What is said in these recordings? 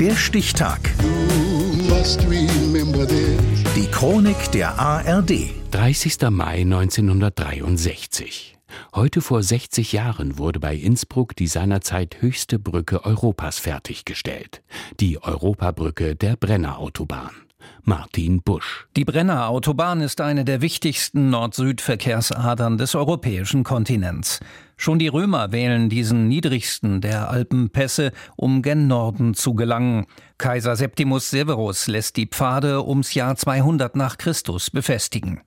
Der Stichtag. Die Chronik der ARD. 30. Mai 1963. Heute vor 60 Jahren wurde bei Innsbruck die seinerzeit höchste Brücke Europas fertiggestellt. Die Europabrücke der Brennerautobahn. Martin Busch. Die Brennerautobahn ist eine der wichtigsten Nord-Süd-Verkehrsadern des europäischen Kontinents. Schon die Römer wählen diesen niedrigsten der Alpenpässe, um gen Norden zu gelangen. Kaiser Septimus Severus lässt die Pfade ums Jahr 200 nach Christus befestigen.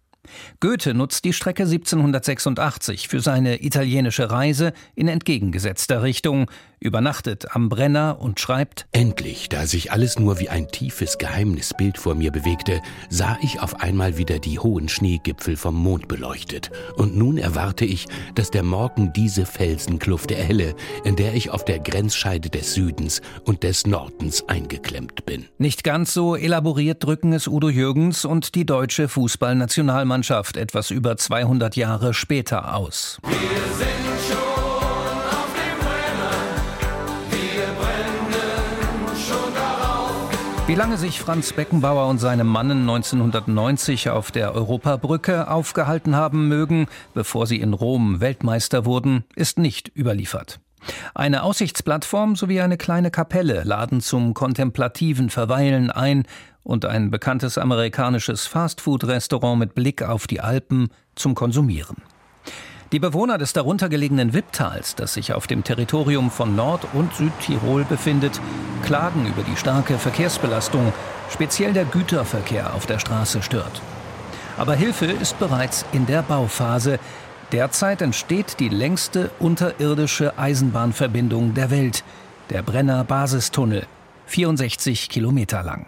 Goethe nutzt die Strecke 1786 für seine italienische Reise in entgegengesetzter Richtung, übernachtet am Brenner und schreibt Endlich, da sich alles nur wie ein tiefes Geheimnisbild vor mir bewegte, sah ich auf einmal wieder die hohen Schneegipfel vom Mond beleuchtet. Und nun erwarte ich, dass der Morgen diese Felsenkluft erhelle, in der ich auf der Grenzscheide des Südens und des Nordens eingeklemmt bin. Nicht ganz so elaboriert drücken es Udo Jürgens und die deutsche Fußballnationalmannschaft etwas über 200 Jahre später aus. Wir sind Wie lange sich Franz Beckenbauer und seine Mannen 1990 auf der Europabrücke aufgehalten haben mögen, bevor sie in Rom Weltmeister wurden, ist nicht überliefert. Eine Aussichtsplattform sowie eine kleine Kapelle laden zum kontemplativen Verweilen ein und ein bekanntes amerikanisches Fastfood-Restaurant mit Blick auf die Alpen zum Konsumieren. Die Bewohner des darunter gelegenen Wipptals, das sich auf dem Territorium von Nord- und Südtirol befindet, klagen über die starke Verkehrsbelastung, speziell der Güterverkehr auf der Straße stört. Aber Hilfe ist bereits in der Bauphase. Derzeit entsteht die längste unterirdische Eisenbahnverbindung der Welt, der Brenner Basistunnel, 64 Kilometer lang.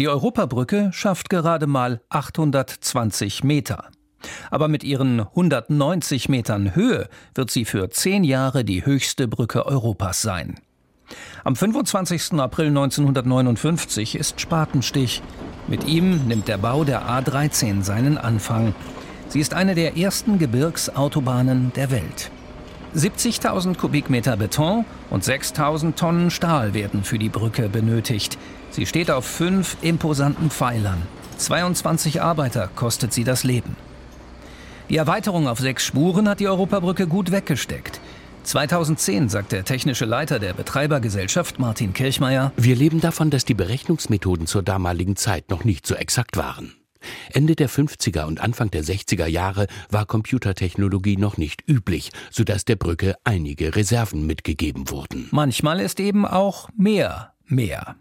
Die Europabrücke schafft gerade mal 820 Meter. Aber mit ihren 190 Metern Höhe wird sie für zehn Jahre die höchste Brücke Europas sein. Am 25. April 1959 ist Spatenstich. Mit ihm nimmt der Bau der A13 seinen Anfang. Sie ist eine der ersten Gebirgsautobahnen der Welt. 70.000 Kubikmeter Beton und 6.000 Tonnen Stahl werden für die Brücke benötigt. Sie steht auf fünf imposanten Pfeilern. 22 Arbeiter kostet sie das Leben. Die Erweiterung auf sechs Spuren hat die Europabrücke gut weggesteckt. 2010 sagt der technische Leiter der Betreibergesellschaft Martin Kirchmeier, wir leben davon, dass die Berechnungsmethoden zur damaligen Zeit noch nicht so exakt waren. Ende der 50er und Anfang der 60er Jahre war Computertechnologie noch nicht üblich, sodass der Brücke einige Reserven mitgegeben wurden. Manchmal ist eben auch mehr mehr.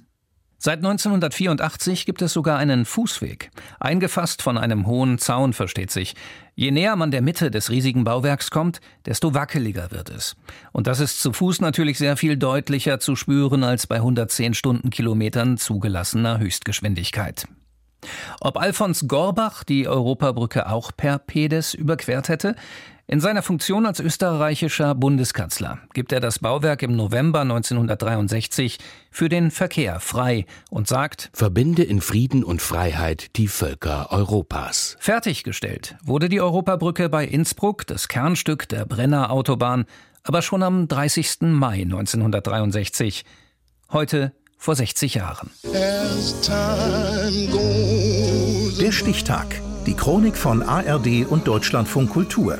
Seit 1984 gibt es sogar einen Fußweg, eingefasst von einem hohen Zaun, versteht sich. Je näher man der Mitte des riesigen Bauwerks kommt, desto wackeliger wird es. Und das ist zu Fuß natürlich sehr viel deutlicher zu spüren als bei 110 Stundenkilometern zugelassener Höchstgeschwindigkeit. Ob Alfons Gorbach die Europabrücke auch per Pedes überquert hätte? In seiner Funktion als österreichischer Bundeskanzler gibt er das Bauwerk im November 1963 für den Verkehr frei und sagt, verbinde in Frieden und Freiheit die Völker Europas. Fertiggestellt wurde die Europabrücke bei Innsbruck, das Kernstück der Brenner Autobahn, aber schon am 30. Mai 1963. Heute vor 60 Jahren. Der Stichtag. Die Chronik von ARD und Deutschlandfunk Kultur.